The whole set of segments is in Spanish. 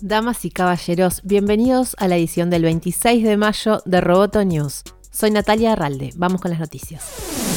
Damas y caballeros, bienvenidos a la edición del 26 de mayo de Roboto News. Soy Natalia Arralde. Vamos con las noticias.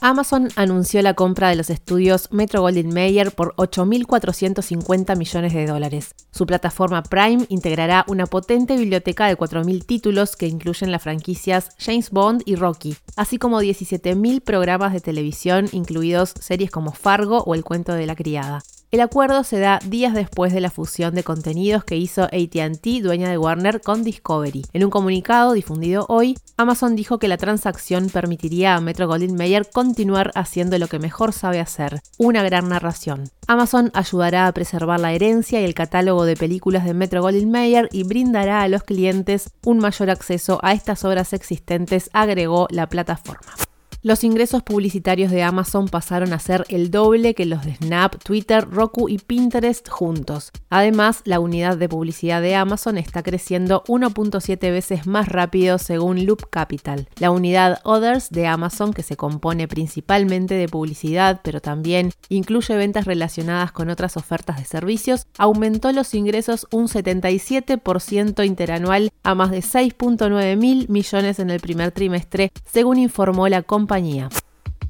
Amazon anunció la compra de los estudios Metro Goldwyn Mayer por 8.450 millones de dólares. Su plataforma Prime integrará una potente biblioteca de 4.000 títulos que incluyen las franquicias James Bond y Rocky, así como 17.000 programas de televisión, incluidos series como Fargo o El cuento de la criada. El acuerdo se da días después de la fusión de contenidos que hizo ATT, dueña de Warner, con Discovery. En un comunicado difundido hoy, Amazon dijo que la transacción permitiría a Metro Goldwyn Mayer continuar haciendo lo que mejor sabe hacer, una gran narración. Amazon ayudará a preservar la herencia y el catálogo de películas de Metro Goldwyn Mayer y brindará a los clientes un mayor acceso a estas obras existentes, agregó la plataforma. Los ingresos publicitarios de Amazon pasaron a ser el doble que los de Snap, Twitter, Roku y Pinterest juntos. Además, la unidad de publicidad de Amazon está creciendo 1.7 veces más rápido según Loop Capital. La unidad Others de Amazon, que se compone principalmente de publicidad, pero también incluye ventas relacionadas con otras ofertas de servicios, aumentó los ingresos un 77% interanual a más de 6.9 mil millones en el primer trimestre, según informó la compañía компания.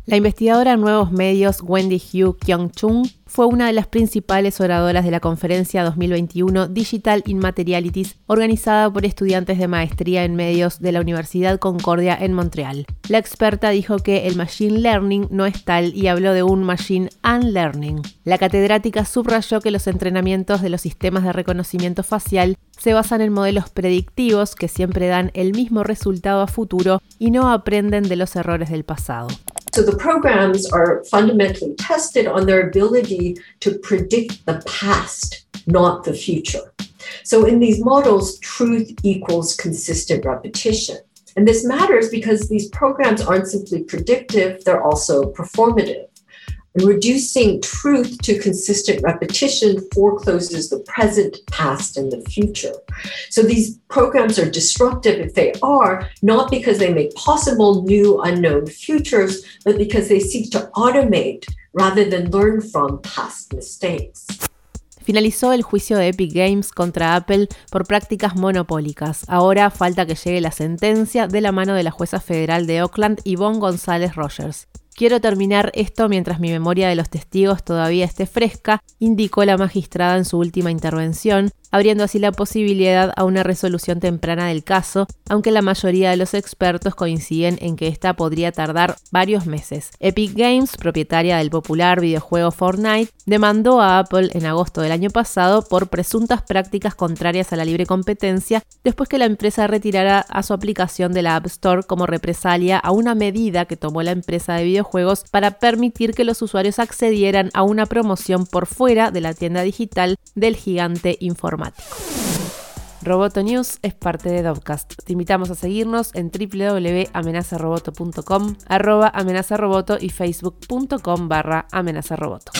La investigadora en nuevos medios Wendy Hugh Kyung-chung fue una de las principales oradoras de la conferencia 2021 Digital Immaterialities, organizada por estudiantes de maestría en medios de la Universidad Concordia en Montreal. La experta dijo que el Machine Learning no es tal y habló de un Machine Unlearning. La catedrática subrayó que los entrenamientos de los sistemas de reconocimiento facial se basan en modelos predictivos que siempre dan el mismo resultado a futuro y no aprenden de los errores del pasado. So the programs are fundamentally tested on their ability to predict the past, not the future. So in these models, truth equals consistent repetition. And this matters because these programs aren't simply predictive, they're also performative. And reducing truth to consistent repetition forecloses the present, past, and the future. So these programs are disruptive if they are, not because they make possible new unknown futures, but because they seek to automate rather than learn from past mistakes. Finalizó el juicio de Epic Games contra Apple por prácticas monopólicas. Ahora falta que llegue la sentencia de la mano de la jueza federal de Oakland, Yvonne González Rogers. Quiero terminar esto mientras mi memoria de los testigos todavía esté fresca, indicó la magistrada en su última intervención, abriendo así la posibilidad a una resolución temprana del caso, aunque la mayoría de los expertos coinciden en que esta podría tardar varios meses. Epic Games, propietaria del popular videojuego Fortnite, demandó a Apple en agosto del año pasado por presuntas prácticas contrarias a la libre competencia después que la empresa retirara a su aplicación de la App Store como represalia a una medida que tomó la empresa de videojuegos para permitir que los usuarios accedieran a una promoción por fuera de la tienda digital del gigante informático. Roboto News es parte de Dovcast. Te invitamos a seguirnos en www.amenazaroboto.com, arroba amenazaroboto y facebook.com barra amenazaroboto.